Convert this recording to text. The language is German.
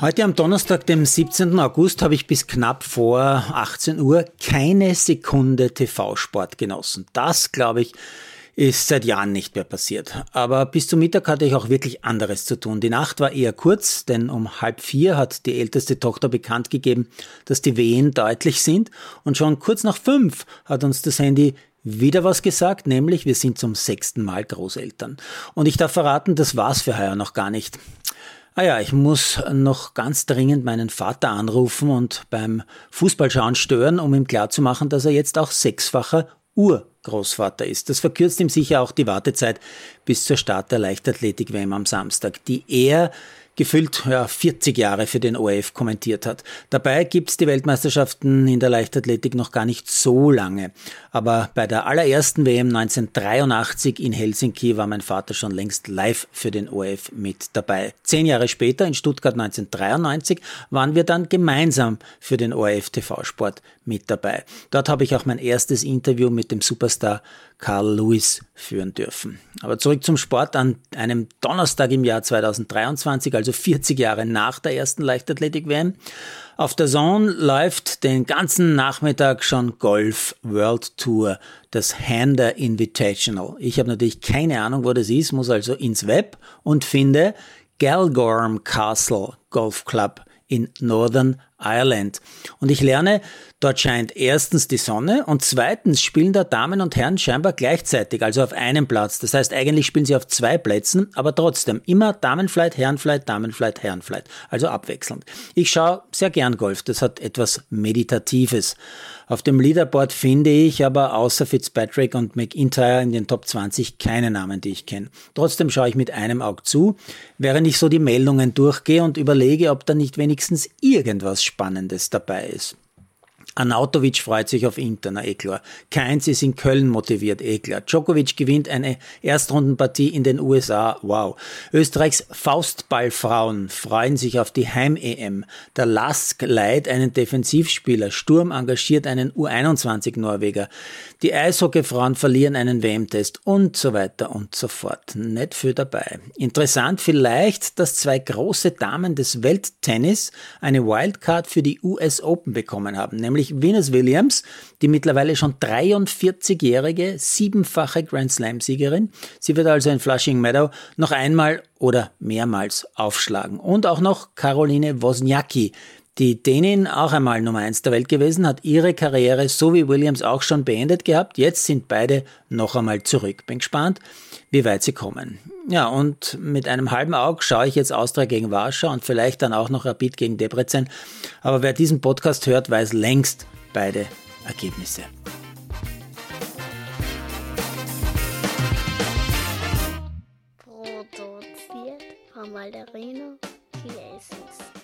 Heute am Donnerstag, dem 17. August, habe ich bis knapp vor 18 Uhr keine Sekunde TV-Sport genossen. Das, glaube ich, ist seit Jahren nicht mehr passiert. Aber bis zum Mittag hatte ich auch wirklich anderes zu tun. Die Nacht war eher kurz, denn um halb vier hat die älteste Tochter bekannt gegeben, dass die Wehen deutlich sind. Und schon kurz nach fünf hat uns das Handy wieder was gesagt, nämlich wir sind zum sechsten Mal Großeltern. Und ich darf verraten, das war's für heuer noch gar nicht. Ah ja, ich muss noch ganz dringend meinen Vater anrufen und beim Fußballschauen stören, um ihm klarzumachen, dass er jetzt auch sechsfacher Urgroßvater ist. Das verkürzt ihm sicher auch die Wartezeit bis zur Start der Leichtathletik-WM am Samstag, die er gefüllt ja, 40 Jahre für den ORF kommentiert hat. Dabei gibt's die Weltmeisterschaften in der Leichtathletik noch gar nicht so lange. Aber bei der allerersten WM 1983 in Helsinki war mein Vater schon längst live für den ORF mit dabei. Zehn Jahre später, in Stuttgart 1993, waren wir dann gemeinsam für den ORF TV-Sport mit dabei. Dort habe ich auch mein erstes Interview mit dem Superstar Carl Lewis führen dürfen. Aber zurück zum Sport an einem Donnerstag im Jahr 2023, also 40 Jahre nach der ersten Leichtathletik-WM. Auf der Zone läuft den ganzen Nachmittag schon Golf World Tour, das Hander Invitational. Ich habe natürlich keine Ahnung, wo das ist, muss also ins Web und finde Galgorm Castle Golf Club in Northern Ireland. Und ich lerne, dort scheint erstens die Sonne und zweitens spielen da Damen und Herren scheinbar gleichzeitig, also auf einem Platz. Das heißt, eigentlich spielen sie auf zwei Plätzen, aber trotzdem immer Damenflight, Herrenflight, Damenflight, Herrenflight, also abwechselnd. Ich schaue sehr gern Golf, das hat etwas Meditatives. Auf dem Leaderboard finde ich aber außer Fitzpatrick und McIntyre in den Top 20 keine Namen, die ich kenne. Trotzdem schaue ich mit einem Auge zu, während ich so die Meldungen durchgehe und überlege, ob da nicht wenigstens irgendwas Spannendes dabei ist. Anautovic freut sich auf Inter, na eh klar. Keins ist in Köln motiviert, eh klar. Djokovic gewinnt eine Erstrundenpartie in den USA, wow. Österreichs Faustballfrauen freuen sich auf die Heim-EM. Der Lask leiht einen Defensivspieler, Sturm engagiert einen U21-Norweger. Die Eishockeyfrauen verlieren einen WM-Test und so weiter und so fort. Nicht viel dabei. Interessant vielleicht, dass zwei große Damen des Welttennis eine Wildcard für die US Open bekommen haben, nämlich nämlich Venus Williams, die mittlerweile schon 43-jährige, siebenfache Grand Slam-Siegerin. Sie wird also in Flushing Meadow noch einmal oder mehrmals aufschlagen. Und auch noch Caroline Wozniacki, die Dänin, auch einmal Nummer eins der Welt gewesen, hat ihre Karriere so wie Williams auch schon beendet gehabt. Jetzt sind beide noch einmal zurück. Bin gespannt, wie weit sie kommen. Ja, und mit einem halben Auge schaue ich jetzt Austria gegen Warschau und vielleicht dann auch noch Rapid gegen Debrecen. Aber wer diesen Podcast hört, weiß längst beide Ergebnisse. Produziert von Malderino Chiesens.